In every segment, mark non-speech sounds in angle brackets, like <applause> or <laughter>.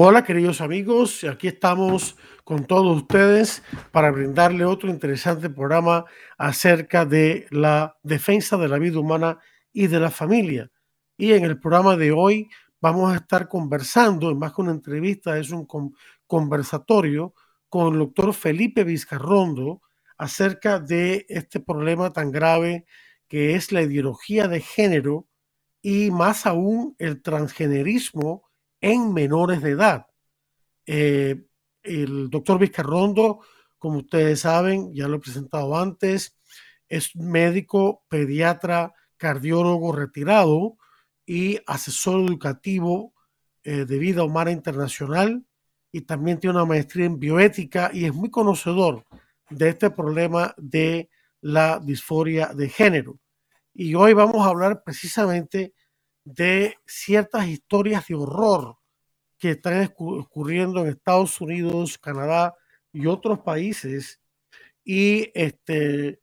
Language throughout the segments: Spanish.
Hola queridos amigos, aquí estamos con todos ustedes para brindarle otro interesante programa acerca de la defensa de la vida humana y de la familia. Y en el programa de hoy vamos a estar conversando, más que una entrevista, es un conversatorio con el doctor Felipe Vizcarrondo acerca de este problema tan grave que es la ideología de género y más aún el transgenerismo en menores de edad. Eh, el doctor Vizcarrondo, como ustedes saben, ya lo he presentado antes, es médico, pediatra, cardiólogo retirado y asesor educativo eh, de vida humana internacional y también tiene una maestría en bioética y es muy conocedor de este problema de la disforia de género. Y hoy vamos a hablar precisamente de ciertas historias de horror que están ocurriendo en Estados Unidos, Canadá y otros países. Y este,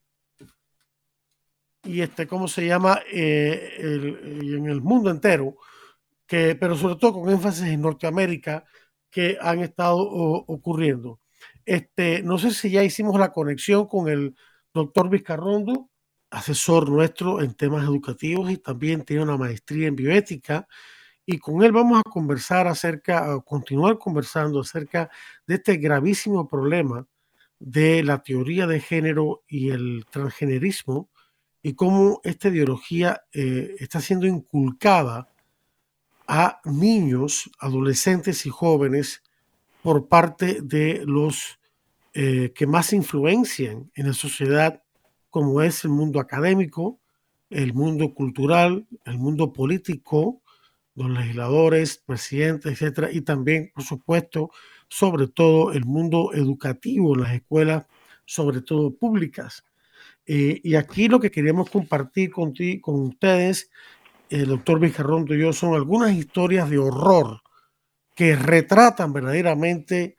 y este, ¿cómo se llama? Eh, en el mundo entero, que, pero sobre todo con énfasis en Norteamérica, que han estado ocurriendo. Este, no sé si ya hicimos la conexión con el doctor Vizcarrondo asesor nuestro en temas educativos y también tiene una maestría en bioética. Y con él vamos a conversar acerca, a continuar conversando acerca de este gravísimo problema de la teoría de género y el transgenerismo y cómo esta ideología eh, está siendo inculcada a niños, adolescentes y jóvenes por parte de los eh, que más influencian en la sociedad como es el mundo académico, el mundo cultural, el mundo político, los legisladores, presidentes, etcétera, y también, por supuesto, sobre todo el mundo educativo, las escuelas, sobre todo públicas. Eh, y aquí lo que queremos compartir con, con ustedes, el doctor Vizcarrondo y yo, son algunas historias de horror que retratan verdaderamente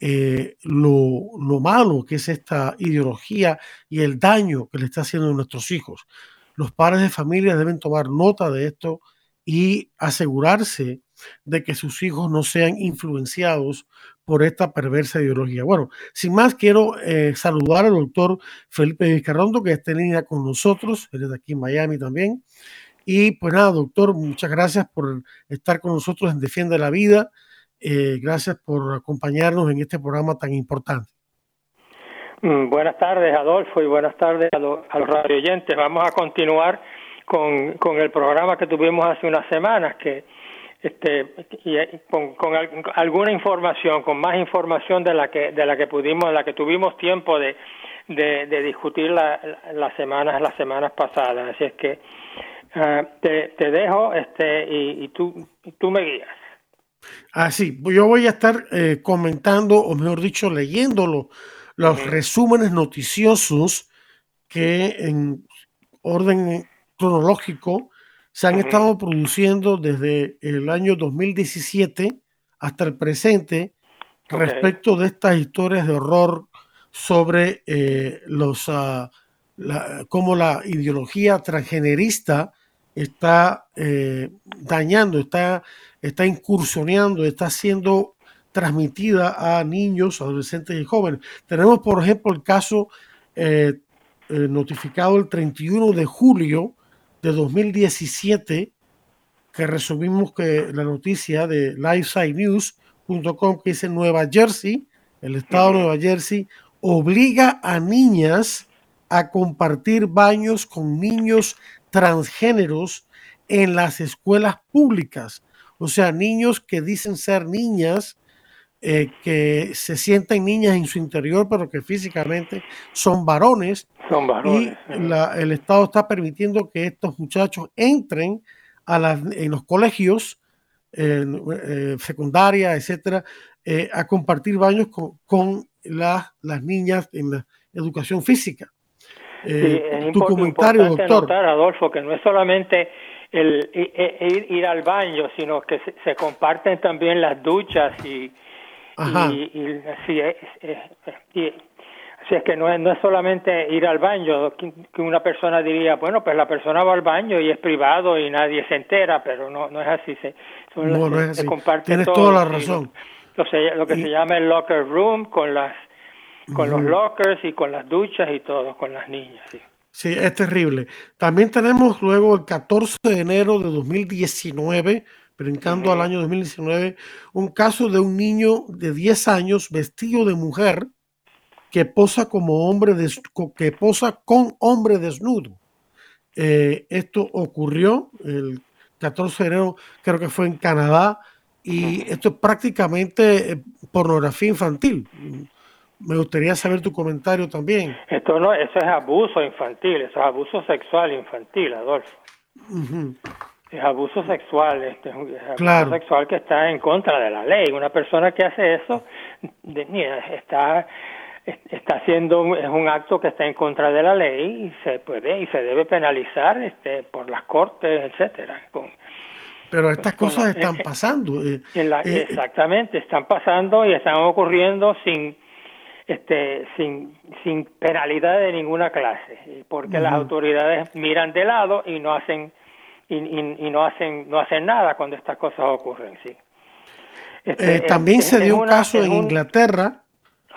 eh, lo, lo, malo que es esta ideología y el daño que le está haciendo a nuestros hijos. Los padres de familia deben tomar nota de esto y asegurarse de que sus hijos no sean influenciados por esta perversa ideología. Bueno, sin más, quiero eh, saludar al doctor Felipe Vizcarrondo, que está en línea con nosotros, él es de aquí en Miami también. Y pues nada, doctor, muchas gracias por estar con nosotros en Defiende la Vida. Eh, gracias por acompañarnos en este programa tan importante. Mm, buenas tardes, Adolfo, y buenas tardes a, los, a los radio oyentes. Vamos a continuar con, con el programa que tuvimos hace unas semanas, que este, y, con, con, alguna información, con más información de la que de la que pudimos, de la que tuvimos tiempo de, de, discutir la, las semanas las semanas pasadas. Así es que uh, te, te dejo, este, y, y tú tú me guías. Así, ah, yo voy a estar eh, comentando, o mejor dicho, leyéndolo, los resúmenes noticiosos que en orden cronológico se han estado produciendo desde el año 2017 hasta el presente respecto de estas historias de horror sobre eh, los uh, la, cómo la ideología transgenerista está eh, dañando, está, está incursionando, está siendo transmitida a niños, adolescentes y jóvenes. Tenemos, por ejemplo, el caso eh, eh, notificado el 31 de julio de 2017, que resumimos que la noticia de lifesidenews.com que dice Nueva Jersey, el estado de Nueva Jersey, obliga a niñas a compartir baños con niños transgéneros en las escuelas públicas. O sea, niños que dicen ser niñas, eh, que se sienten niñas en su interior, pero que físicamente son varones. Son varones. Y el Estado está permitiendo que estos muchachos entren a las, en los colegios eh, secundaria, etcétera, eh, a compartir baños con, las niñas en la educación física. sí, es tu comentario, doctor. Notar, Adolfo, que no es solamente el, ir, al baño, sino que se, comparten también las duchas y, y, así es, si es que no es, no es solamente ir al baño, que, una persona diría, bueno, pues la persona va al baño y es privado y nadie se entera, pero no, no es así. Se, no, no es así. Tienes toda la razón. Lo, que se llama el locker room con las con los lockers y con las duchas y todo, con las niñas. Sí. Sí, es terrible. También tenemos luego el 14 de enero de 2019, brincando al año 2019, un caso de un niño de 10 años vestido de mujer que posa como hombre que posa con hombre desnudo. Eh, esto ocurrió el 14 de enero, creo que fue en Canadá, y esto es prácticamente eh, pornografía infantil. Me gustaría saber tu comentario también. Esto no, eso es abuso infantil, eso es abuso sexual infantil, Adolfo. Es abuso sexual, este, es abuso sexual que está en contra de la ley. Una persona que hace eso está está haciendo es un acto que está en contra de la ley y se puede y se debe penalizar este por las cortes etcétera pero estas cosas están <laughs> pasando eh, eh, exactamente están pasando y están ocurriendo sin este sin sin penalidad de ninguna clase porque las autoridades miran de lado y no hacen y, y, no hacen no hacen nada cuando estas cosas ocurren sí. Este, también se dio un caso en Inglaterra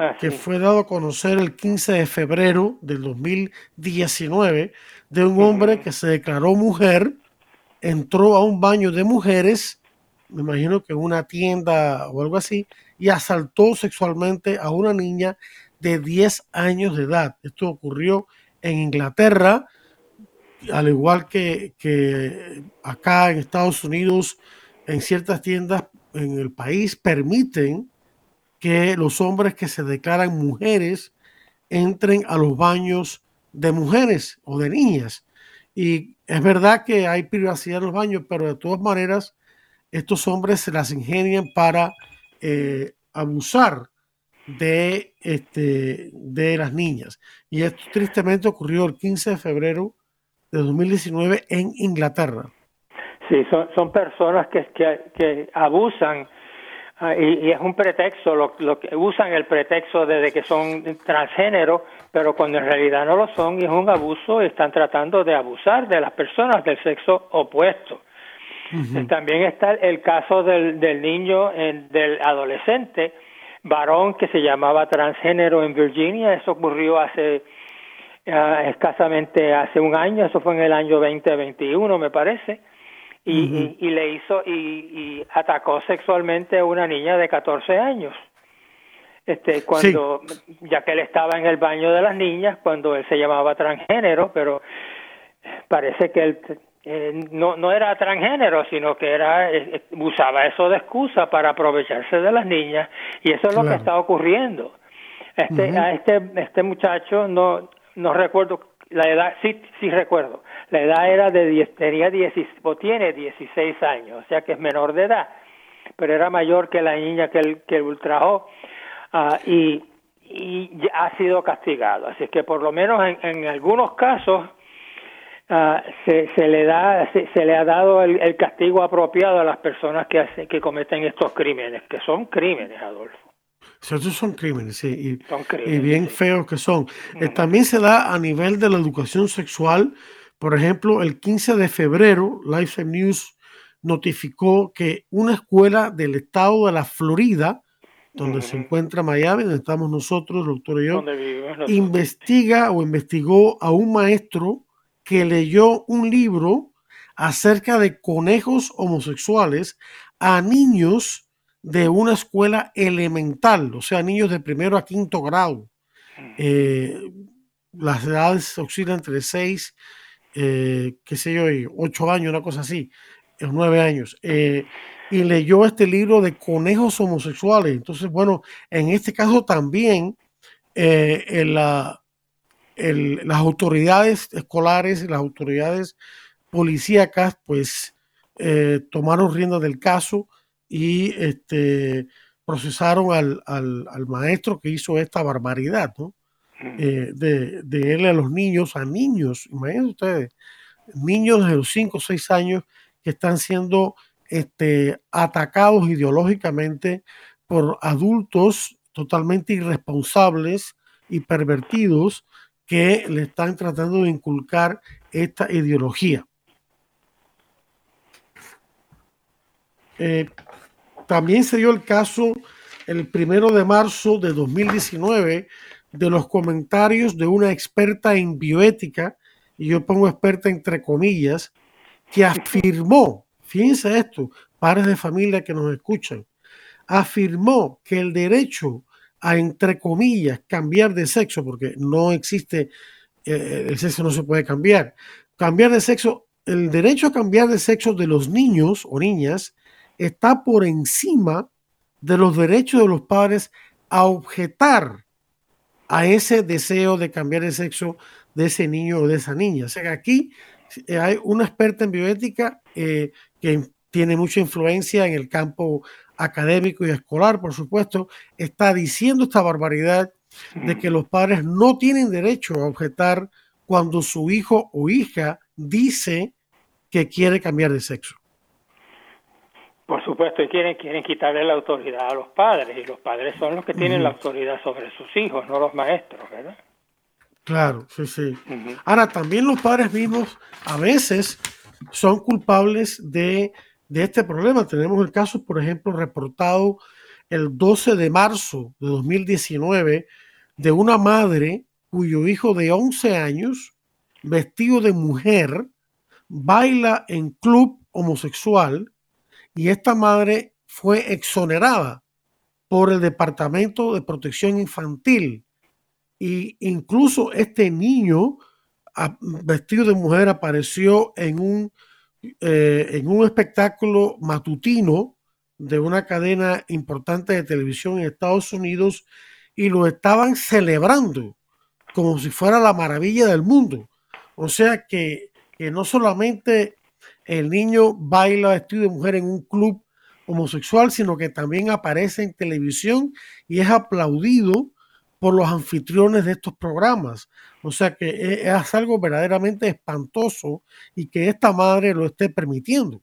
Ah, que fue dado a conocer el 15 de febrero del 2019 de un hombre que se declaró mujer, entró a un baño de mujeres, me imagino que una tienda o algo así, y asaltó sexualmente a una niña de 10 años de edad. Esto ocurrió en Inglaterra, al igual que, que acá en Estados Unidos, en ciertas tiendas en el país permiten que los hombres que se declaran mujeres entren a los baños de mujeres o de niñas. Y es verdad que hay privacidad en los baños, pero de todas maneras estos hombres se las ingenian para eh, abusar de, este, de las niñas. Y esto tristemente ocurrió el 15 de febrero de 2019 en Inglaterra. Sí, son, son personas que, que, abusan Ah, y, es un pretexto, lo, que usan el pretexto de, que son transgénero, pero cuando en realidad no lo son y es un abuso, están tratando de abusar de las personas del sexo opuesto. También está el caso del, del niño, del adolescente varón que se llamaba transgénero en Virginia, eso ocurrió hace ah, escasamente hace un año, eso fue en el año 2021 me parece. Y, y, le hizo y, y, atacó sexualmente a una niña de 14 años. Este, cuando, ya que él estaba en el baño de las niñas, cuando él se llamaba transgénero, pero parece que él eh, no, no era transgénero, sino que era eh, eh, usaba eso de excusa para aprovecharse de las niñas y eso es lo que está ocurriendo. Este, A este, este muchacho no, no recuerdo la edad, sí, sí recuerdo, la edad era de 10, tenía 10, o tiene 16 años, o sea que es menor de edad, pero era mayor que la niña que el, que ultrajó ah, y, y ha sido castigado. Así que por lo menos en, en algunos casos uh, se, se, le da se, se le ha dado el, el, castigo apropiado a las personas que, hace, que cometen estos crímenes, que son crímenes, Adolfo. Esos son crímenes, sí, y, bien feos que son. Eh, también se da a nivel de la educación sexual. Por ejemplo, el 15 de febrero, Life News notificó que una escuela del estado de la Florida, donde se encuentra Miami, donde estamos nosotros, el doctor y yo, investiga o investigó a un maestro que leyó un libro acerca de conejos homosexuales a niños de una escuela elemental, o sea, niños de primero a quinto grado. Eh, las edades oscilan entre 6 eh, qué sé yo, ocho años, una cosa así, nueve años, eh, y leyó este libro de conejos homosexuales. Entonces, bueno, en este caso también eh, la, las autoridades escolares, las autoridades policíacas, pues eh, tomaron rienda del caso y este, procesaron al, al, maestro que hizo esta barbaridad, ¿no? Eh, de, de, él a los niños, a niños, imagínense ustedes, niños de los 5 o 6 años que están siendo este, atacados ideológicamente por adultos totalmente irresponsables y pervertidos que le están tratando de inculcar esta ideología. Eh, también se dio el caso el primero de marzo de 2019 de los comentarios de una experta en bioética, y yo pongo experta entre comillas, que afirmó, fíjense esto, padres de familia que nos escuchan, afirmó que el derecho a, entre comillas, cambiar de sexo, porque no existe, eh, el sexo no se puede cambiar, cambiar de sexo, el derecho a cambiar de sexo de los niños o niñas está por encima de los derechos de los padres a objetar a ese deseo de cambiar de sexo de ese niño o de esa niña. O sea que aquí eh, hay una experta en bioética eh, que tiene mucha influencia en el campo académico y escolar, por supuesto, está diciendo esta barbaridad de que los padres no tienen derecho a objetar cuando su hijo o hija dice que quiere cambiar de sexo. Por supuesto, y quieren, quieren quitarle la autoridad a los padres, y los padres son los que tienen la autoridad sobre sus hijos, no los maestros, ¿verdad? Claro, sí, sí. Ahora, también los padres mismos a veces son culpables de, de, este problema. Tenemos el caso, por ejemplo, reportado el 12 de marzo de 2019 de una madre cuyo hijo de 11 años, vestido de mujer, baila en club homosexual y esta madre fue exonerada por el Departamento de Protección Infantil. Y incluso este niño vestido de mujer apareció en un, eh, en un espectáculo matutino de una cadena importante de televisión en Estados Unidos y lo estaban celebrando como si fuera la maravilla del mundo. O sea que, que no solamente el niño baila vestido de mujer en un club homosexual, sino que también aparece en televisión y es aplaudido por los anfitriones de estos programas. O sea que e, es, algo verdaderamente espantoso y que esta madre lo esté permitiendo.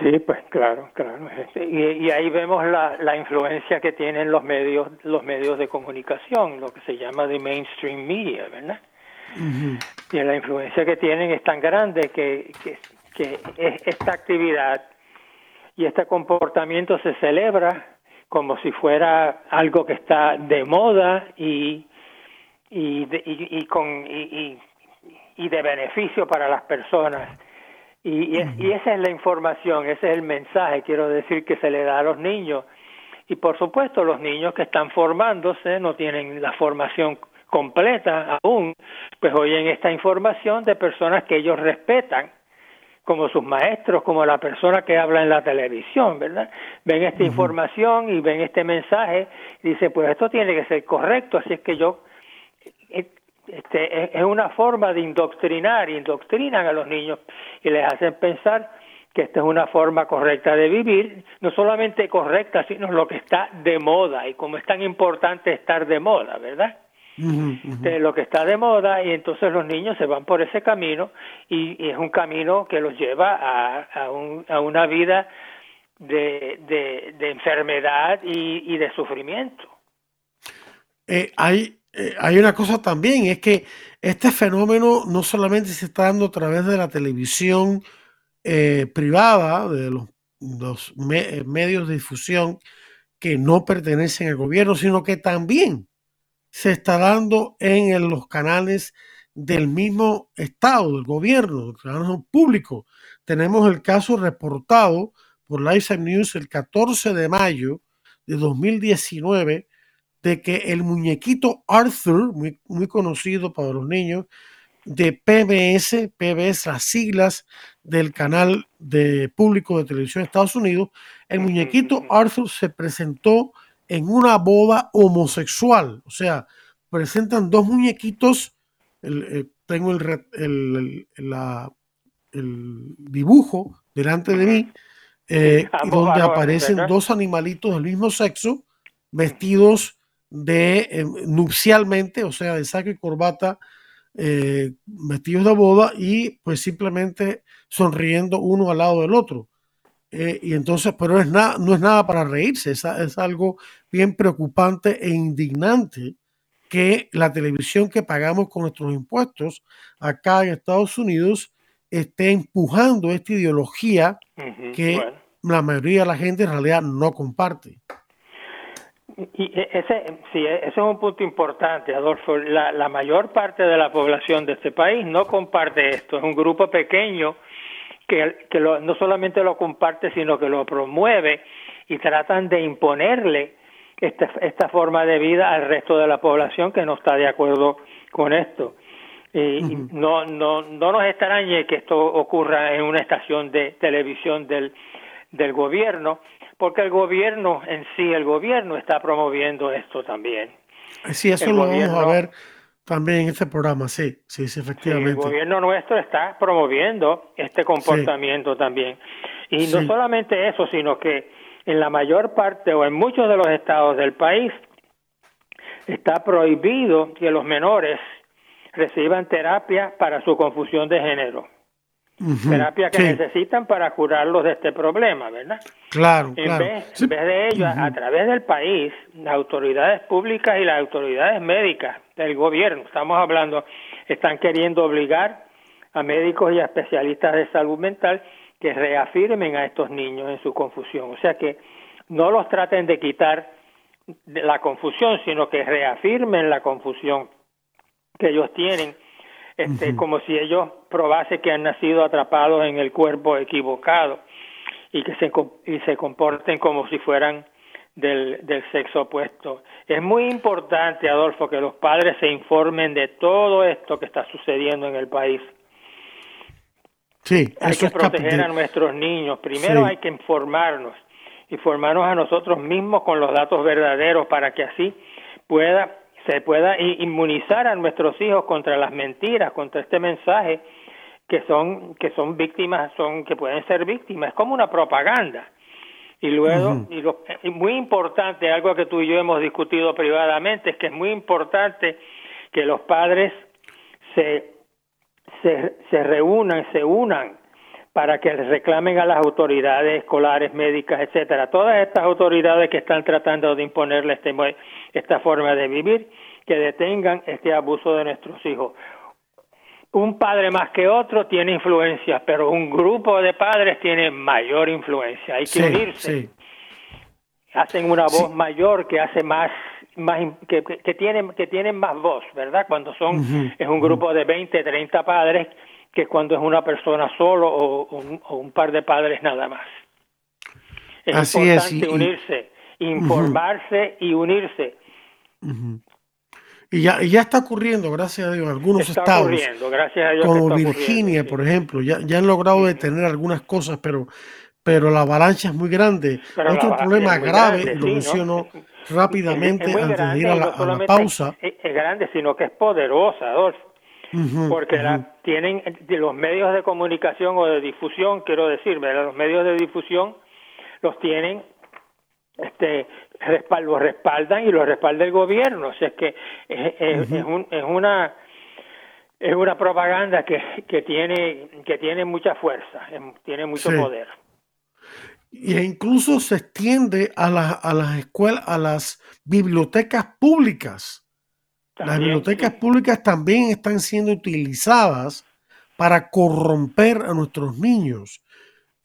Sí, pues claro, claro. Este, y, ahí vemos la, la, influencia que tienen los medios, los medios de comunicación, lo que se llama de mainstream media, ¿verdad? Y la influencia que tienen es tan grande que, que, esta actividad y este comportamiento se celebra como si fuera algo que está de moda y, y, de, y, con, y, y, de beneficio para las personas. Y, y, esa es la información, ese es el mensaje, quiero decir, que se le da a los niños. Y por supuesto, los niños que están formándose no tienen la formación completa aún, pues oyen esta información de personas que ellos respetan, como sus maestros, como la persona que habla en la televisión, ¿verdad? Ven esta información y ven este mensaje y dice, pues esto tiene que ser correcto, así es que yo este, es una forma de indoctrinar, indoctrinan a los niños y les hacen pensar que esta es una forma correcta de vivir, no solamente correcta, sino lo que está de moda y como es tan importante estar de moda, ¿verdad? de lo que está de moda y entonces los niños se van por ese camino y, es un camino que los lleva a, a, un, a una vida de, de, enfermedad y, de sufrimiento. Eh, hay, eh, hay una cosa también, es que este fenómeno no solamente se está dando a través de la televisión eh, privada, de los, los medios de difusión que no pertenecen al gobierno, sino que también se está dando en los canales del mismo Estado, del gobierno, del canal público. Tenemos el caso reportado por Live News el 14 de mayo de 2019 de que el muñequito Arthur, muy, muy conocido para los niños, de PBS, PBS, las siglas del canal de público de televisión de Estados Unidos, el muñequito Arthur se presentó en una boda homosexual. O sea, presentan dos muñequitos. Eh, tengo el, dibujo delante de mí, eh, <laughs> donde aparecen dos animalitos del mismo sexo vestidos de eh, nupcialmente, o sea, de saco y corbata, eh, vestidos de boda y pues simplemente sonriendo uno al lado del otro. y entonces, pero es nada, no es nada para reírse, es, es algo bien preocupante e indignante que la televisión que pagamos con nuestros impuestos acá en Estados Unidos esté empujando esta ideología que la mayoría de la gente en realidad no comparte. Y ese, sí, ese es un punto importante, Adolfo. La, la mayor parte de la población de este país no comparte esto. Es un grupo pequeño que, que no solamente lo comparte, sino que lo promueve y tratan de imponerle esta, esta forma de vida al resto de la población que no está de acuerdo con esto. Y no, no, no nos extrañe que esto ocurra en una estación de televisión del, del gobierno, porque el gobierno en sí, el gobierno está promoviendo esto también. Sí, eso lo vamos a ver también en este programa, sí, sí, sí efectivamente. el gobierno nuestro está promoviendo este comportamiento también. Y no solamente eso, sino que en la mayor parte o en muchos de los estados del país está prohibido que los menores reciban terapia para su confusión de género. Terapia que necesitan para curarlos de este problema, ¿verdad? Claro, en claro. Vez, en vez de ello, a través del país, las autoridades públicas y las autoridades médicas del gobierno, estamos hablando, están queriendo obligar a médicos y a especialistas de salud mental que reafirmen a estos niños en su confusión. O sea que no los traten de quitar la confusión, sino que reafirmen la confusión que ellos tienen, este, como si ellos probase que han nacido atrapados en el cuerpo equivocado y que se, y se comporten como si fueran del, del sexo opuesto. Es muy importante, Adolfo, que los padres se informen de todo esto que está sucediendo en el país Sí, hay que proteger a nuestros niños. Primero hay que informarnos, informarnos a nosotros mismos con los datos verdaderos para que así pueda se pueda inmunizar a nuestros hijos contra las mentiras, contra este mensaje que son que son víctimas, son que pueden ser víctimas, es como una propaganda. Y luego, y lo, muy importante, algo que tú y yo hemos discutido privadamente, es que es muy importante que los padres se se, se reúnan, se unan para que reclamen a las autoridades escolares, médicas, etcétera, todas estas autoridades que están tratando de imponerle este, esta forma de vivir, que detengan este abuso de nuestros hijos. Un padre más que otro tiene influencia, pero un grupo de padres tiene mayor influencia. Hay que unirse. Hacen una voz mayor que hace más más que, que, tienen que tienen más voz, ¿verdad? Cuando son es un grupo de 20, 30 padres que cuando es una persona solo o, un, par de padres nada más. Es importante unirse, informarse y unirse. Y ya, ya está ocurriendo, gracias a Dios, algunos estados, gracias a Dios como Virginia, por ejemplo, ya, ya han logrado detener algunas cosas, pero pero la avalancha es muy grande. Otro problema grave, lo menciono rápidamente antes de ir a la, pausa. Es, grande, sino que es poderosa, Adolfo. porque la, tienen los medios de comunicación o de difusión, quiero decir, los medios de difusión los tienen, este, los respaldan y los respalda el gobierno. O sea, es que es, es, un, es una es una propaganda que, que tiene que tiene mucha fuerza, tiene mucho poder e incluso se extiende a, a las escuelas, a las bibliotecas públicas. las bibliotecas públicas también están siendo utilizadas para corromper a nuestros niños.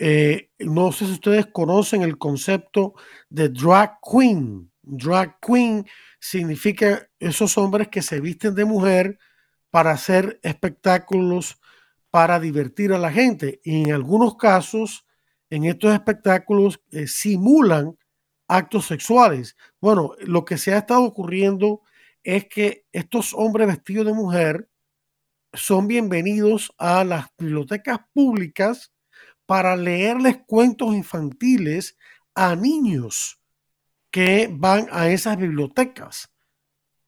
Eh, no sé si ustedes conocen el concepto de drag queen. Drag queen significa esos hombres que se visten de mujer para hacer espectáculos para divertir a la gente. Y en algunos casos en estos espectáculos eh, simulan actos sexuales. Bueno, lo que se ha estado ocurriendo es que estos hombres vestidos de mujer son bienvenidos a las bibliotecas públicas para leerles cuentos infantiles a niños que van a esas bibliotecas.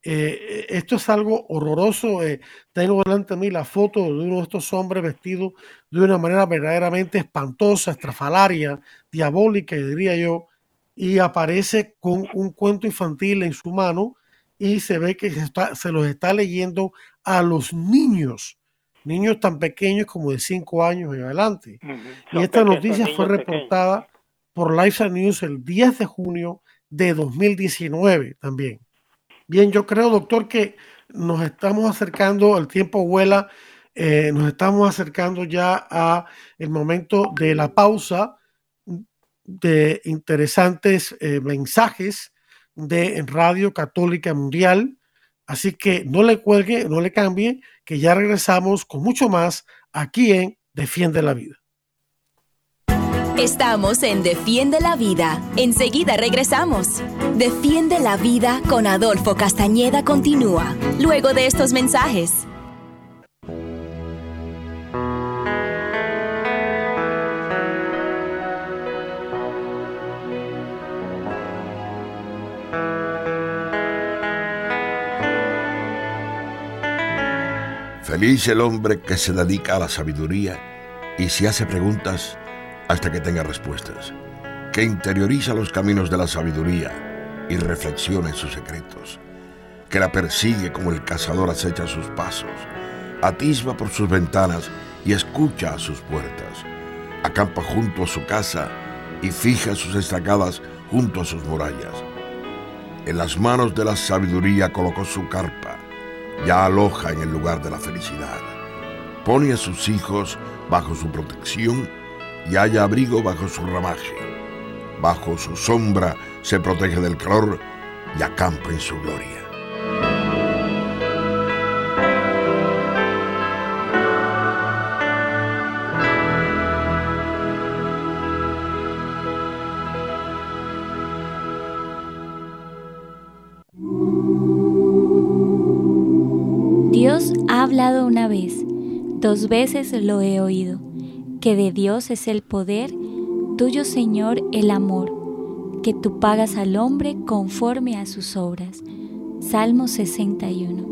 Eh, esto es algo horroroso. Eh, tengo delante de mí la foto de uno de estos hombres vestidos de una manera verdaderamente espantosa, estrafalaria, diabólica, diría yo, y aparece con un cuento infantil en su mano y se ve que se, se los está leyendo a los niños, niños tan pequeños como de 5 años en adelante. Y esta noticia fue reportada por Life News el 10 de junio de 2019 también. Bien, yo creo, doctor, que nos estamos acercando, el tiempo vuela, eh, nos estamos acercando ya a el momento de la pausa de interesantes eh, mensajes de Radio Católica Mundial. Así que no le cuelgue, no le cambie, que ya regresamos con mucho más aquí en Defiende la Vida. Estamos en Defiende la Vida. Enseguida regresamos. Defiende la Vida con Adolfo Castañeda continúa, luego de estos mensajes. Feliz el hombre que se dedica a la sabiduría y se hace preguntas hasta que tenga respuestas, que interioriza los caminos de la sabiduría y reflexiona en sus secretos, que la persigue como el cazador acecha sus pasos, atisba por sus ventanas y escucha a sus puertas, acampa junto a su casa y fija sus estacadas junto a sus murallas. En las manos de la sabiduría colocó su carpa ya aloja en el lugar de la felicidad. Pone a sus hijos bajo su protección y haya abrigo bajo su ramaje. Bajo su sombra se protege del calor y acampa en su gloria. Una vez, dos veces lo he oído, que de Dios es el poder, tuyo Señor el amor, que tú pagas al hombre conforme a sus obras. Salmo 61.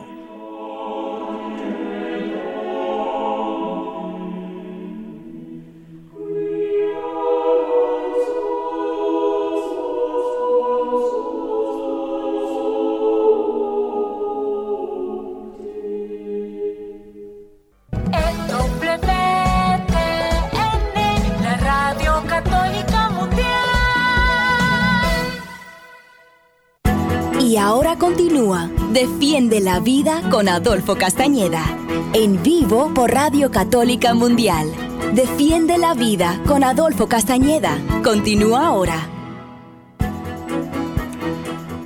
Defiende la vida con Adolfo Castañeda. En vivo por Radio Católica Mundial. Defiende la vida con Adolfo Castañeda. Continúa ahora.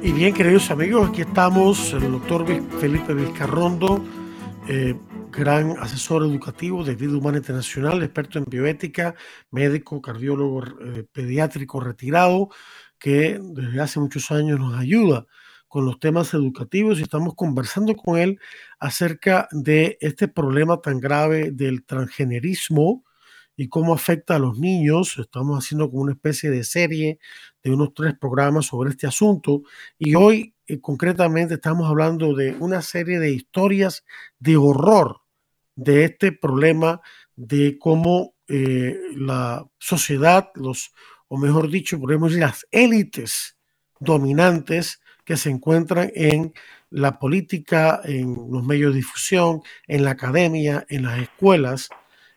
Y bien, queridos amigos, aquí estamos, el doctor Felipe Vizcarrondo, eh, gran asesor educativo de Vida Humana Internacional, experto en bioética, médico, cardiólogo eh, pediátrico retirado, que desde hace muchos años nos ayuda con los temas educativos y estamos conversando con él acerca de este problema tan grave del transgenerismo y cómo afecta a los niños. Estamos haciendo como una especie de serie de unos tres programas sobre este asunto y hoy eh, concretamente estamos hablando de una serie de historias de horror de este problema de cómo eh, la sociedad, los, o mejor dicho, podemos decir, las élites dominantes que se encuentran en la política, en los medios de difusión, en la academia, en las escuelas,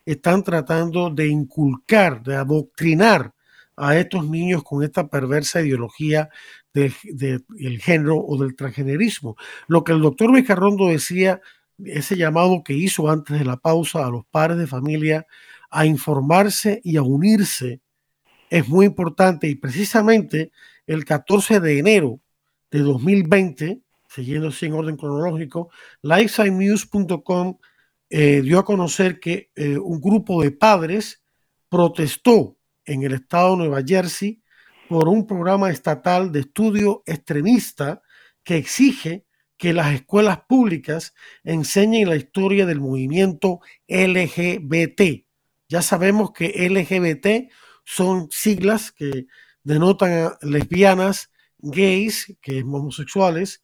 están tratando de inculcar, de adoctrinar a estos niños con esta perversa ideología del género o del transgenerismo. Lo que el doctor Vicarrondo decía, ese llamado que hizo antes de la pausa a los padres de familia a informarse y a unirse es muy importante y precisamente el 14 de enero de 2020, siguiendo así en orden cronológico, lifesidenews.com eh, dio a conocer que eh, un grupo de padres protestó en el estado de Nueva Jersey por un programa estatal de estudio extremista que exige que las escuelas públicas enseñen la historia del movimiento LGBT. Ya sabemos que LGBT son siglas que denotan a lesbianas, gays, que es homosexuales,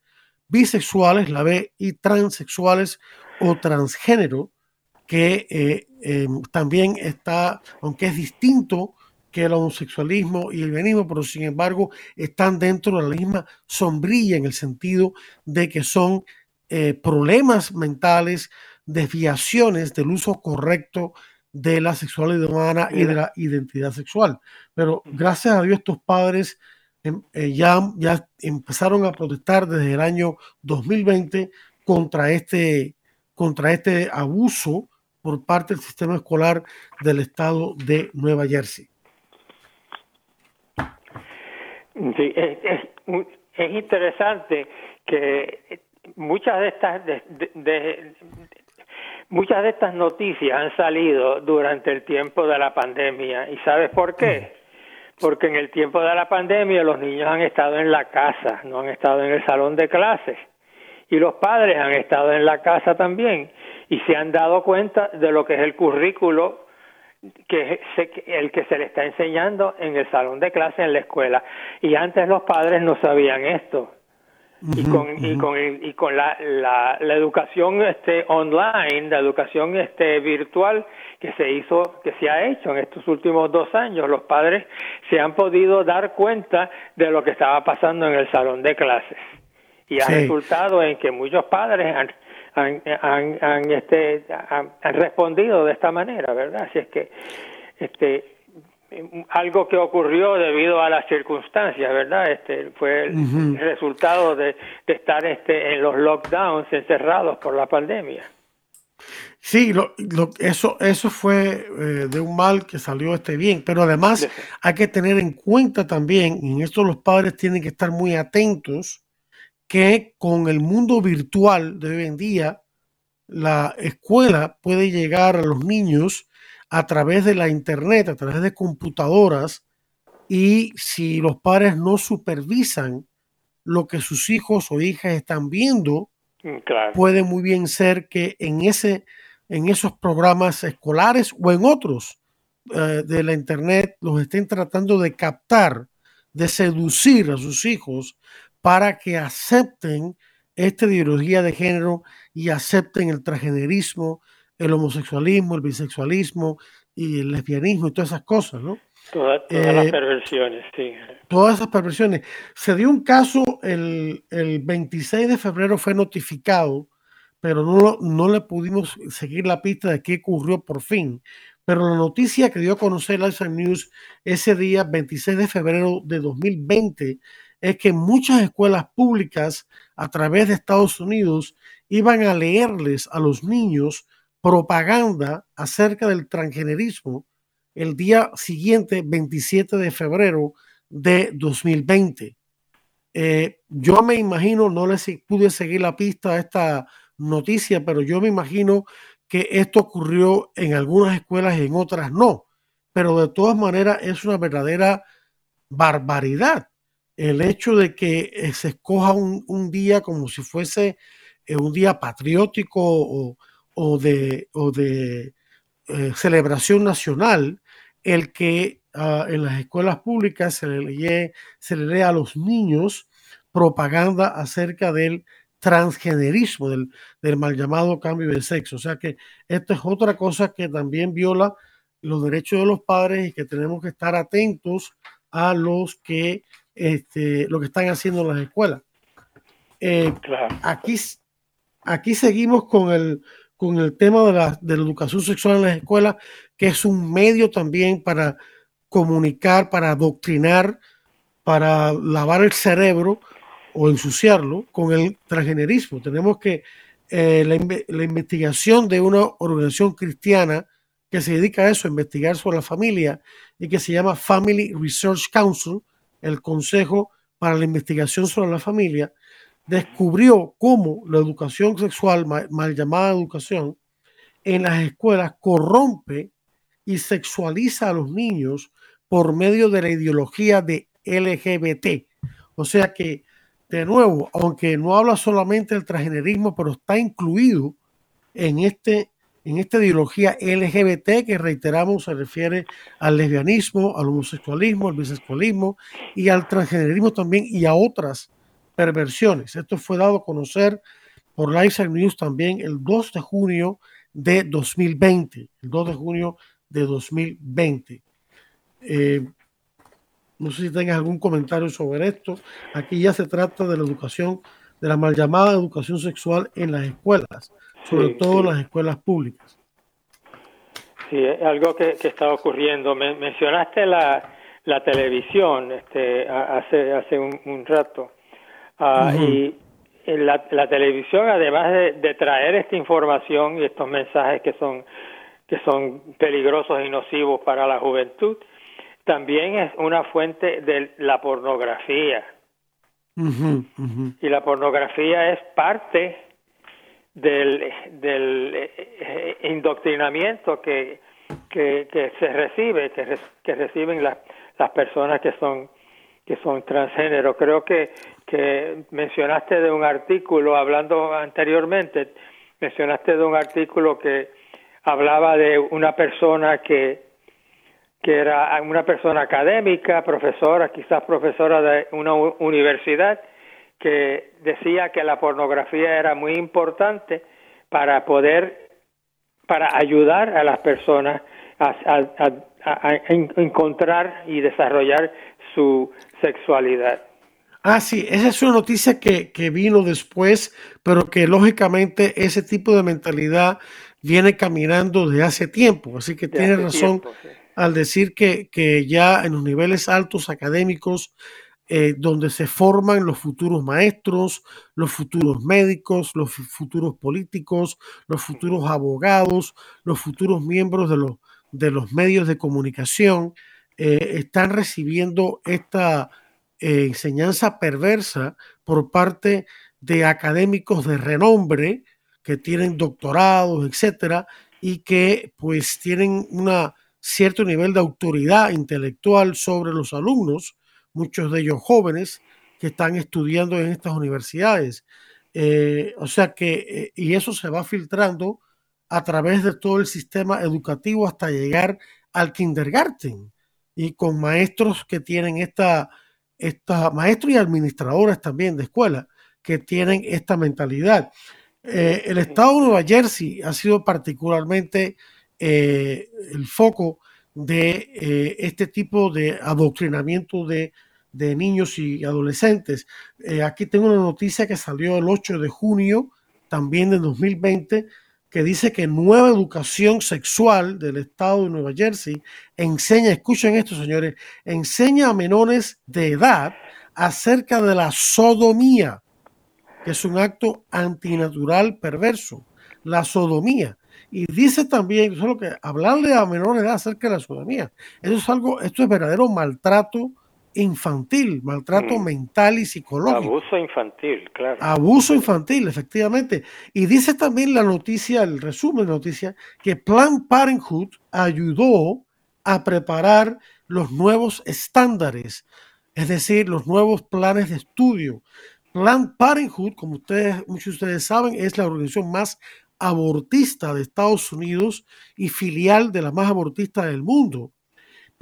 bisexuales, la B, y transexuales o transgénero, que eh, em, también está, aunque es distinto que el homosexualismo y el veganismo, pero sin embargo están dentro de la misma sombrilla en el sentido de que son eh, problemas mentales, desviaciones del uso correcto de la sexualidad humana y de la identidad sexual. Pero gracias a Dios estos padres eh, ya, ya empezaron a protestar desde el año 2020 contra este, contra este abuso por parte del sistema escolar del estado de Nueva Jersey. Sí, es, interesante que muchas de estas de, muchas de estas noticias han salido durante el tiempo de la pandemia y sabes por qué porque en el tiempo de la pandemia los niños han estado en la casa no han estado en el salón de clases. Y los padres han estado en la casa también. Y se han dado cuenta de lo que es el currículo que el que se le está enseñando en el salón de clase en la escuela. Y antes los padres no sabían esto y con y con y con la, la, la educación este online la educación este virtual que se hizo que se ha hecho en estos últimos dos años. Los padres se han podido dar cuenta de lo que estaba pasando en el salón de clases. Y ha resultado en que muchos padres han han, han, han, este, han, respondido de esta manera, ¿verdad? Así es que este, algo que ocurrió debido a las circunstancias, ¿verdad? Este fue el resultado de, de, estar este en los lockdowns encerrados por la pandemia. Sí, lo, lo, eso, eso fue eh, de un mal que salió este bien, pero además hay que tener en cuenta también, y en esto los padres tienen que estar muy atentos, que con el mundo virtual de hoy en día, la escuela puede llegar a los niños a través de la internet, a través de computadoras, y si los padres no supervisan lo que sus hijos o hijas están viendo, mm, puede muy bien ser que en, ese, en esos programas escolares o en otros eh, de la internet los estén tratando de captar, de seducir a sus hijos para que acepten esta ideología de género y acepten el transgenerismo, el homosexualismo, el bisexualismo y el lesbianismo y todas esas cosas, ¿no? todas las eh, perversiones, sí. Todas esas perversiones. Se dio un caso, el, el 26 de febrero fue notificado, pero no, no le pudimos seguir la pista de qué ocurrió por fin. Pero la noticia que dio a conocer la News ese día, 26 de febrero de 2020, es que muchas escuelas públicas a través de Estados Unidos iban a leerles a los niños propaganda acerca del transgenerismo el día siguiente, 27 de febrero de 2020. Eh, yo me imagino, no les pude seguir la pista a esta noticia, pero yo me imagino que esto ocurrió en algunas escuelas y en otras no. Pero de todas maneras es una verdadera barbaridad el hecho de que eh, se escoja un, día como si fuese eh, un día patriótico o, de, de eh, celebración nacional, el que ah, en las escuelas públicas se le, lee, se le lee a los niños propaganda acerca del transgenerismo, del, del, mal llamado cambio de sexo. O sea que esto es otra cosa que también viola los derechos de los padres y que tenemos que estar atentos a los que este, lo que están haciendo las escuelas. Eh, aquí, aquí seguimos con el, con el tema de la, de la educación sexual en las escuelas, que es un medio también para comunicar, para adoctrinar, para lavar el cerebro o ensuciarlo con el transgenerismo. Tenemos que eh, la, investigación de una organización cristiana que se dedica a eso, a investigar sobre la familia y que se llama Family Research Council, el Consejo para la Investigación sobre la Familia, descubrió cómo la educación sexual, mal llamada educación, en las escuelas corrompe y sexualiza a los niños por medio de la ideología de LGBT. O sea que, de nuevo, aunque no habla solamente del transgenerismo, pero está incluido en, este, en esta ideología LGBT que reiteramos se refiere al lesbianismo, al homosexualismo, al bisexualismo y al transgenerismo también y a otras perversiones. Esto fue dado a conocer por Life News también el 2 de junio de 2020, el 2 de junio de 2020. Eh, no sé si tengas algún comentario sobre esto. Aquí ya se trata de la educación, de la mal llamada educación sexual en las escuelas, sobre todo en las escuelas públicas. Sí, algo que, está ocurriendo. mencionaste la, televisión este, hace, hace un, rato. Ah, y la, la, televisión, además de, traer esta información y estos mensajes que son, que son peligrosos y nocivos para la juventud, también es una fuente de la pornografía. Y la pornografía es parte del, del eh, indoctrinamiento que, que, que, se recibe, que, que reciben las, las personas que son que son transgénero. Creo que, que mencionaste de un artículo, hablando anteriormente, mencionaste de un artículo que hablaba de una persona que que era una persona académica, profesora, quizás profesora de una universidad, que decía que la pornografía era muy importante para poder, para ayudar a las personas a, encontrar y desarrollar su sexualidad. Ah, sí, esa es una noticia que, que, vino después, pero que lógicamente ese tipo de mentalidad viene caminando desde hace tiempo, así que tiene razón al decir que, ya en los niveles altos académicos, eh, donde se forman los futuros maestros, los futuros médicos, los futuros políticos, los futuros abogados, los futuros miembros de los, de los medios de comunicación, eh, están recibiendo esta eh, enseñanza perversa por parte de académicos de renombre que tienen doctorados, etcétera, y que pues tienen una cierto nivel de autoridad intelectual sobre los alumnos, muchos de ellos jóvenes que están estudiando en estas universidades. Eh, o sea que, y eso se va filtrando a través de todo el sistema educativo hasta llegar al kindergarten y con maestros que tienen esta, esta maestros y administradores también de escuela que tienen esta mentalidad. Eh, el estado de Nueva Jersey ha sido particularmente eh, el foco de eh, este tipo de adoctrinamiento de, niños y adolescentes. Aquí tengo una noticia que salió el 8 de junio, también de 2020, que dice que nueva educación sexual del estado de Nueva Jersey enseña, escuchen esto señores, enseña a menores de edad acerca de la sodomía, que es un acto antinatural perverso, la sodomía. Y dice también, solo que hablarle a menores de edad acerca de la sodomía, eso es algo, esto es verdadero maltrato infantil, maltrato mm. mental y psicológico. Abuso infantil, claro. Abuso infantil, efectivamente. Y dice también la noticia, el resumen de la noticia, que Plan Parenthood ayudó a preparar los nuevos estándares, es decir, los nuevos planes de estudio. Plan Parenthood, como ustedes, muchos de ustedes saben, es la organización más abortista de Estados Unidos y filial de la más abortista del mundo.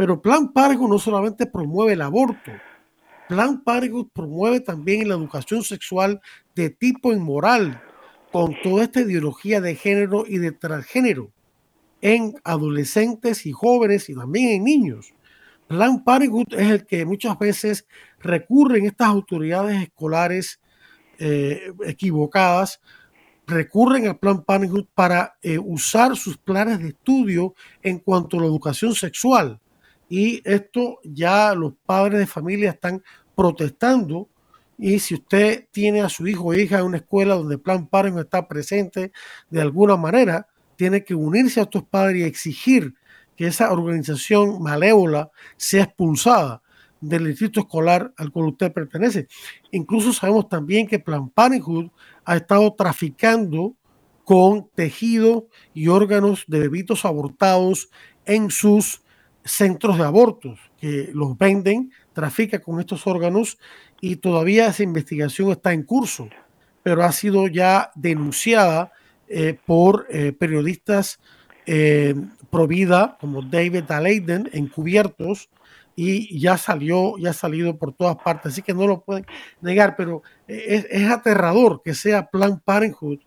Pero Plan Parenthood no solamente promueve el aborto, Plan Parenthood promueve también la educación sexual de tipo inmoral, con toda esta ideología de género y de transgénero en adolescentes y jóvenes y también en niños. Plan Parenthood es el que muchas veces recurren estas autoridades escolares eh, equivocadas recurren al Plan Parenthood para eh, usar sus planes de estudio en cuanto a la educación sexual y esto ya los padres de familia están protestando y si usted tiene a su hijo o hija en una escuela donde Plan Parenthood está presente de alguna manera, tiene que unirse a estos padres y exigir que esa organización malévola sea expulsada del distrito escolar al cual usted pertenece. Incluso sabemos también que Plan Parenthood ha estado traficando con tejido y órganos de bebitos abortados en sus centros de abortos, que los venden, trafica con estos órganos y todavía esa investigación está en curso, pero ha sido ya denunciada eh, por eh, periodistas eh, pro como David Aleiden, encubiertos, y ya salió, ya ha salido por todas partes, así que no lo pueden negar, pero es, es aterrador que sea Plan Parenthood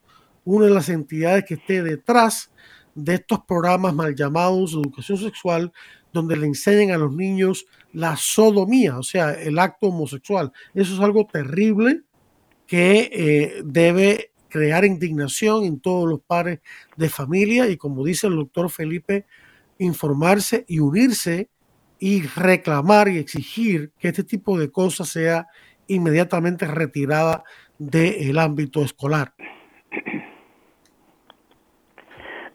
una de las entidades que esté detrás de estos programas mal llamados de educación sexual, donde le enseñan a los niños la sodomía, o sea, el acto homosexual. Eso es algo terrible que eh, debe crear indignación en todos los padres de familia y como dice el doctor Felipe, informarse y unirse y reclamar y exigir que este tipo de cosas sea inmediatamente retirada del ámbito escolar.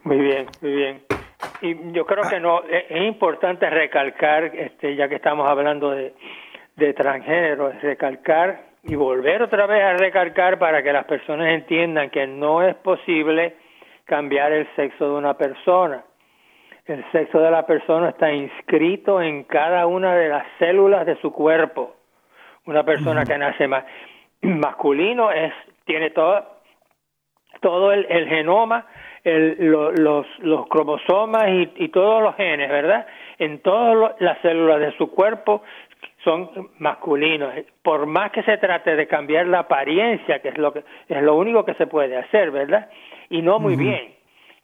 Muy bien, muy bien. Y yo creo que no es, importante recalcar, este, ya que estamos hablando de, de transgénero, recalcar y volver otra vez a recalcar para que las personas entiendan que no es posible cambiar el sexo de una persona. El sexo de la persona está inscrito en cada una de las células de su cuerpo. Una persona que nace más masculino es tiene todo todo el genoma el, los, los cromosomas y, y, todos los genes, ¿verdad? En todas las células de su cuerpo son masculinos. Por más que se trate de cambiar la apariencia, que es lo que es lo único que se puede hacer, ¿verdad? Y no muy bien.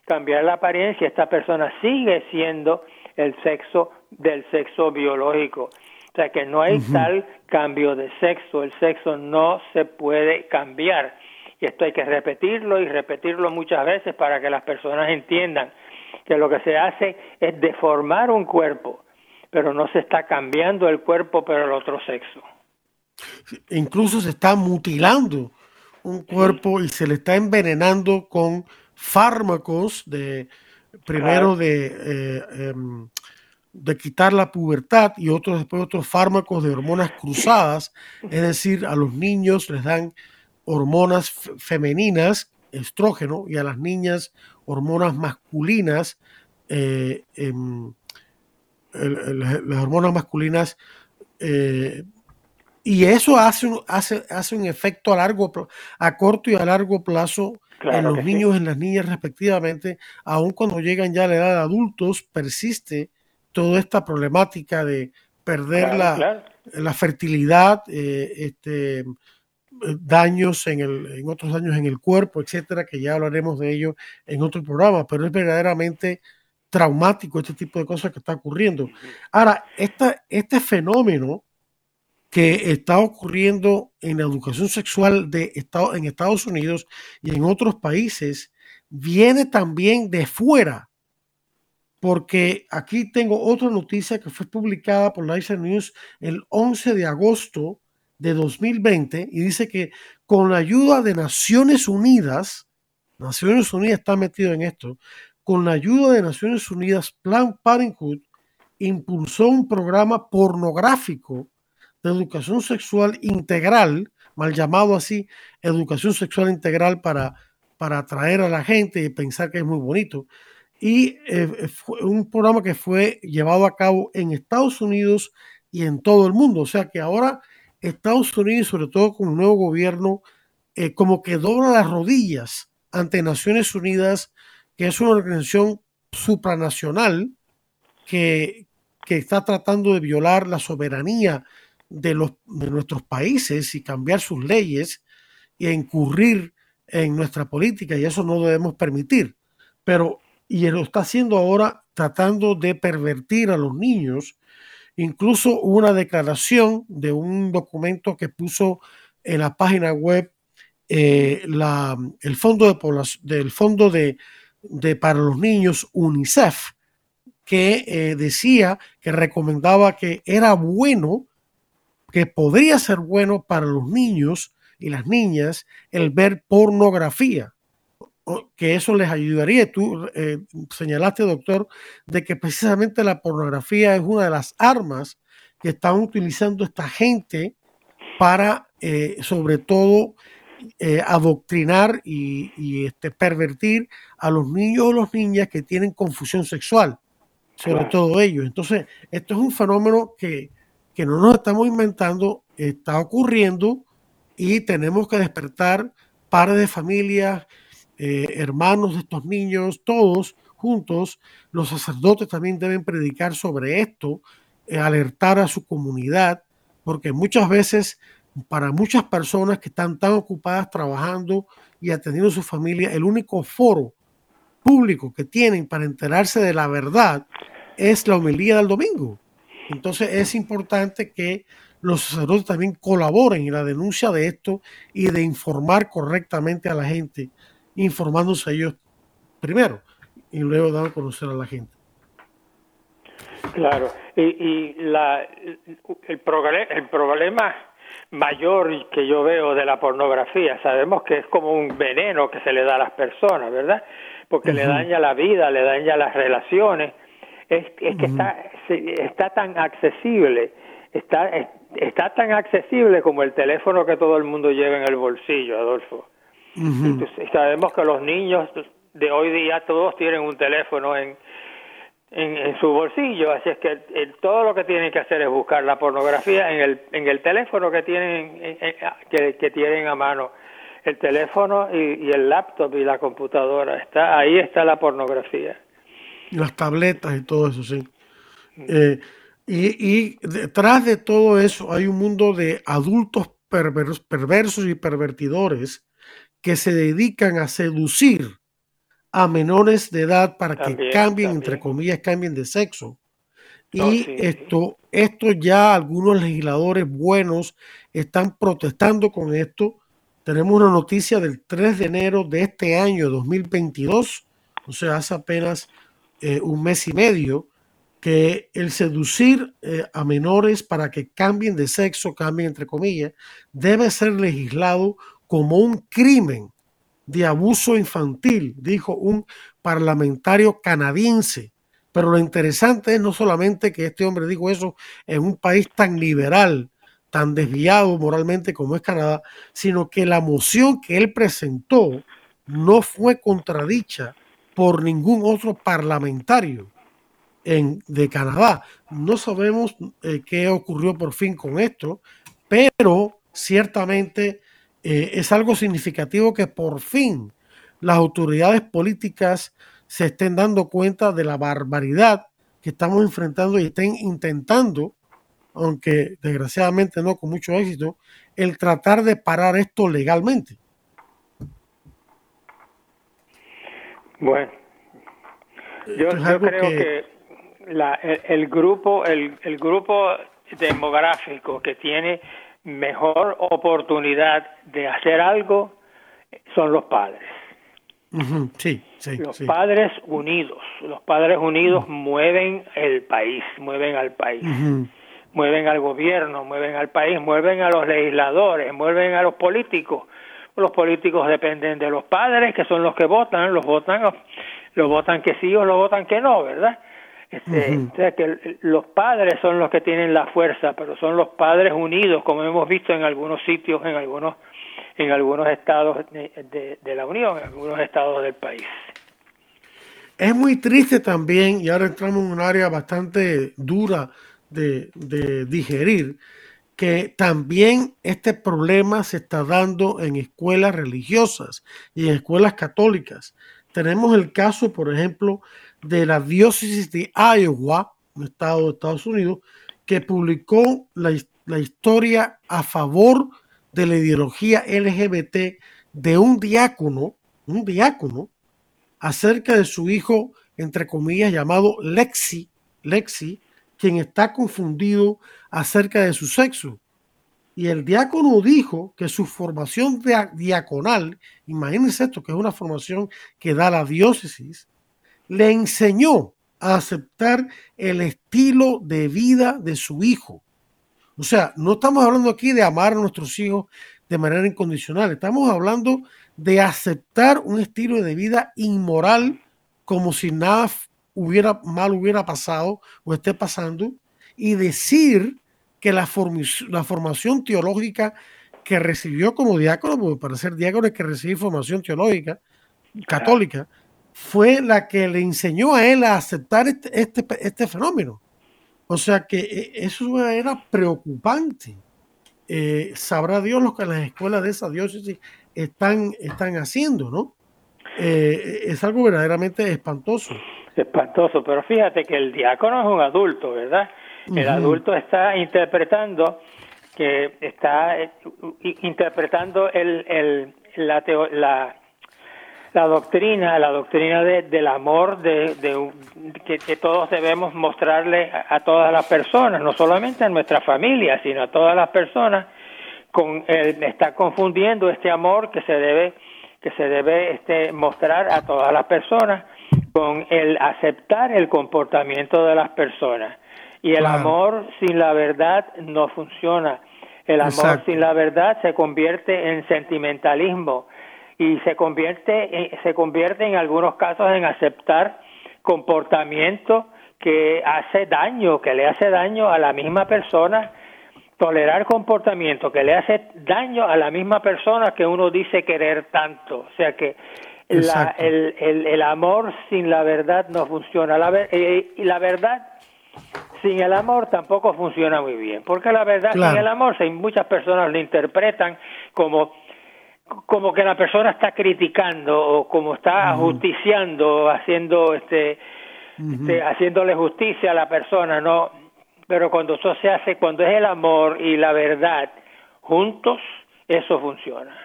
Cambiar la apariencia, esta persona sigue siendo el sexo del sexo biológico. O sea que no hay tal cambio de sexo, el sexo no se puede cambiar y esto hay que repetirlo y repetirlo muchas veces para que las personas entiendan que lo que se hace es deformar un cuerpo, pero no se está cambiando el cuerpo pero el otro sexo. Incluso se está mutilando un cuerpo y se le está envenenando con fármacos de primero de eh, em, de quitar la pubertad y otros después otros fármacos de hormonas cruzadas, es decir, a los niños les dan hormonas femeninas, estrógeno, y a las niñas hormonas masculinas, eh, em, las hormonas masculinas, eh, y eso hace un, hace, hace un efecto a largo, a corto y a largo plazo en los niños y en las niñas respectivamente, aun cuando llegan ya a la edad de adultos, persiste toda esta problemática de perder la, la, fertilidad, eh, este, daños en, el, en otros daños en el cuerpo, etcétera, que ya hablaremos de ello en otro programa, pero es verdaderamente traumático este tipo de cosas que está ocurriendo. Ahora, esta, este fenómeno que está ocurriendo en la educación sexual de Estado, en Estados Unidos y en otros países viene también de fuera, porque aquí tengo otra noticia que fue publicada por la News el 11 de agosto de 2020 y dice que con la ayuda de Naciones Unidas, Naciones Unidas está metido en esto, con la ayuda de Naciones Unidas, Plan Parenthood impulsó un programa pornográfico de educación sexual integral, mal llamado así, educación sexual integral para, para atraer a la gente y pensar que es muy bonito. Y eh, fue un programa que fue llevado a cabo en Estados Unidos y en todo el mundo. O sea que ahora Estados Unidos, sobre todo con un nuevo gobierno, eh, como que dobla las rodillas ante Naciones Unidas, que es una organización supranacional que, que está tratando de violar la soberanía de, los, de nuestros países y cambiar sus leyes y incurrir en nuestra política, y eso no debemos permitir. Pero, y lo está haciendo ahora tratando de pervertir a los niños Incluso hubo una declaración de un documento que puso en la página web eh, el fondo de del fondo de, para los niños UNICEF que eh, decía, que recomendaba que era bueno, que podría ser bueno para los niños y las niñas el ver pornografía, que eso les ayudaría. Tú eh, señalaste, doctor, de que precisamente la pornografía es una de las armas que están utilizando esta gente para, eh, sobre todo, eh, adoctrinar y, este, pervertir a los niños o las niñas que tienen confusión sexual, sobre todo ellos. Entonces, esto es un fenómeno que, que no nos estamos inventando, está ocurriendo y tenemos que despertar padres de familias, eh, hermanos de estos niños, todos juntos. Los sacerdotes también deben predicar sobre esto, eh, alertar a su comunidad, porque muchas veces para muchas personas que están tan ocupadas trabajando y atendiendo a su familia, el único foro público que tienen para enterarse de la verdad es la homilía del domingo. Entonces es importante que los sacerdotes también colaboren en la denuncia de esto y de informar correctamente a la gente, informándose ellos primero y luego dando a conocer a la gente. Claro, y, la, el, el problema mayor que yo veo de la pornografía, sabemos que es como un veneno que se le da a las personas, ¿verdad? Porque le daña la vida, le daña las relaciones, es, es que está, está tan accesible, está, está tan accesible como el teléfono que todo el mundo lleva en el bolsillo, Adolfo. Sabemos que los niños de hoy día todos tienen un teléfono en, en, su bolsillo, así es que todo lo que tienen que hacer es buscar la pornografía en el, en el teléfono que tienen, que, que tienen a mano. El teléfono y, el laptop y la computadora, está ahí está la pornografía. Las tabletas y todo eso, sí. Eh, y, detrás de todo eso hay un mundo de adultos perversos y pervertidores que se dedican a seducir a menores de edad para que cambien, entre comillas, cambien de sexo. Y esto, esto ya algunos legisladores buenos están protestando con esto. Tenemos una noticia del 3 de enero de este año 2022, o sea, hace apenas eh, un mes y medio, que el seducir eh, a menores para que cambien de sexo, cambien entre comillas, debe ser legislado como un crimen de abuso infantil, dijo un parlamentario canadiense. Pero lo interesante es no solamente que este hombre dijo eso en un país tan liberal, tan desviado moralmente como es Canadá, sino que la moción que él presentó no fue contradicha por ningún otro parlamentario de Canadá. No sabemos eh, qué ocurrió por fin con esto, pero ciertamente eh, es algo significativo que por fin las autoridades políticas se estén dando cuenta de la barbaridad que estamos enfrentando y estén intentando, aunque desgraciadamente no con mucho éxito, el tratar de parar esto legalmente. Bueno, yo, creo que el, grupo, el, el grupo demográfico que tiene mejor oportunidad de hacer algo son los padres. Sí, los padres unidos, los padres unidos mueven el país, mueven al país, mueven al gobierno, mueven al país, mueven a los legisladores, mueven a los políticos. Los políticos dependen de los padres, que son los que votan, los votan, los votan que sí o los votan que no, ¿verdad? Este, O sea que los padres son los que tienen la fuerza, pero son los padres unidos, como hemos visto en algunos sitios, en algunos, en algunos estados de, la Unión, en algunos estados del país. Es muy triste también, y ahora entramos en un área bastante dura de, de digerir, que también este problema se está dando en escuelas religiosas y en escuelas católicas. Tenemos el caso, por ejemplo, de la diócesis de Iowa, un estado de Estados Unidos, que publicó la, historia a favor de la ideología LGBT de un diácono, un diácono, acerca de su hijo, entre comillas, llamado Lexi, Lexi, quien está confundido acerca de su sexo. Y el diácono dijo que su formación diaconal, imagínense esto, que es una formación que da la diócesis, le enseñó a aceptar el estilo de vida de su hijo. O sea, no estamos hablando aquí de amar a nuestros hijos de manera incondicional, estamos hablando de aceptar un estilo de vida inmoral como si nada hubiera mal hubiera pasado o esté pasando y decir que la, la formación teológica que recibió como diácono, porque para ser diácono hay que recibir formación teológica católica, fue la que le enseñó a él a aceptar este, este, este fenómeno. O sea que eh, eso era preocupante. Eh, sabrá Dios lo que las escuelas de esa diócesis están, están haciendo, ¿no? Eh, es algo verdaderamente espantoso. Espantoso, pero fíjate que el diácono es un adulto, ¿verdad? El adulto está interpretando que está interpretando el, el, la, la, la doctrina, la doctrina del amor de, que, todos debemos mostrarle a, todas las personas, no solamente a nuestra familia, sino a todas las personas, con está confundiendo este amor que se debe que se debe este, mostrar a todas las personas con el aceptar el comportamiento de las personas. Y el amor sin la verdad no funciona. El amor sin la verdad se convierte en sentimentalismo y se convierte, se convierte en algunos casos en aceptar comportamiento que hace daño, que le hace daño a la misma persona, tolerar comportamiento que le hace daño a la misma persona que uno dice querer tanto. O sea que la, el, el, el, amor sin la verdad no funciona. La, eh, y la verdad sin el amor tampoco funciona muy bien, porque la verdad sin el amor, muchas personas lo interpretan como como que la persona está criticando o como está justiciando, haciendo este, este, haciéndole justicia a la persona, no. Pero cuando eso se hace, cuando es el amor y la verdad juntos, eso funciona.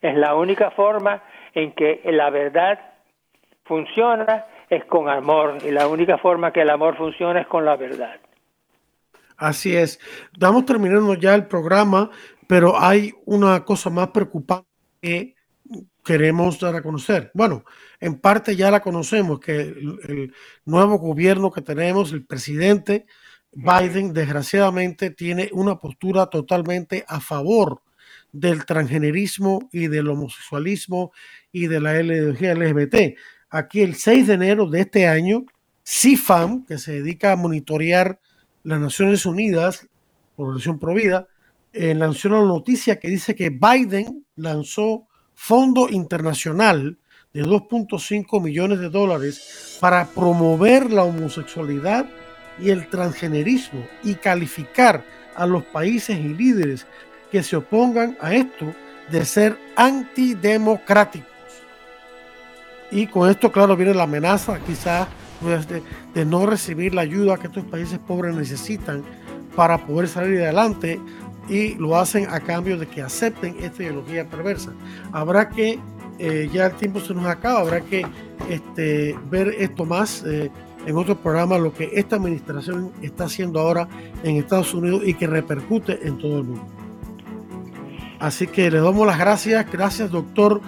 Es la única forma en que la verdad funciona es con amor y la única forma que el amor funciona es con la verdad. Así es. Estamos terminando ya el programa, pero hay una cosa más preocupante que queremos dar a conocer. Bueno, en parte ya la conocemos, que el, nuevo gobierno que tenemos, el presidente Biden, desgraciadamente tiene una postura totalmente a favor del transgenerismo y del homosexualismo y de la LGBT. Aquí el 6 de enero de este año, CIFAM, que se dedica a monitorear las Naciones Unidas por Relación Provida, eh, lanzó una noticia que dice que Biden lanzó fondo internacional de 2.5 millones de dólares para promover la homosexualidad y el transgenerismo y calificar a los países y líderes que se opongan a esto de ser antidemocráticos. Y con esto, claro, viene la amenaza quizás pues, de, de no recibir la ayuda que estos países pobres necesitan para poder salir adelante y lo hacen a cambio de que acepten esta ideología perversa. Habrá que, eh, ya el tiempo se nos acaba, habrá que este, ver esto más eh, en otro programa, lo que esta administración está haciendo ahora en Estados Unidos y que repercute en todo el mundo. Así que le damos las gracias, gracias doctor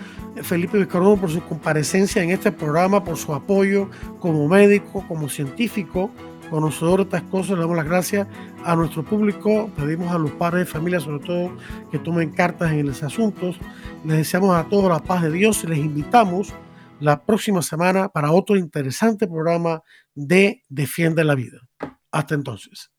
Felipe Vizcarrono por su comparecencia en este programa, por su apoyo como médico, como científico conocedor de estas cosas. Le damos las gracias a nuestro público. Pedimos a los padres de familia, sobre todo, que tomen cartas en los asuntos. Les deseamos a todos la paz de Dios y les invitamos la próxima semana para otro interesante programa de Defiende la Vida. Hasta entonces.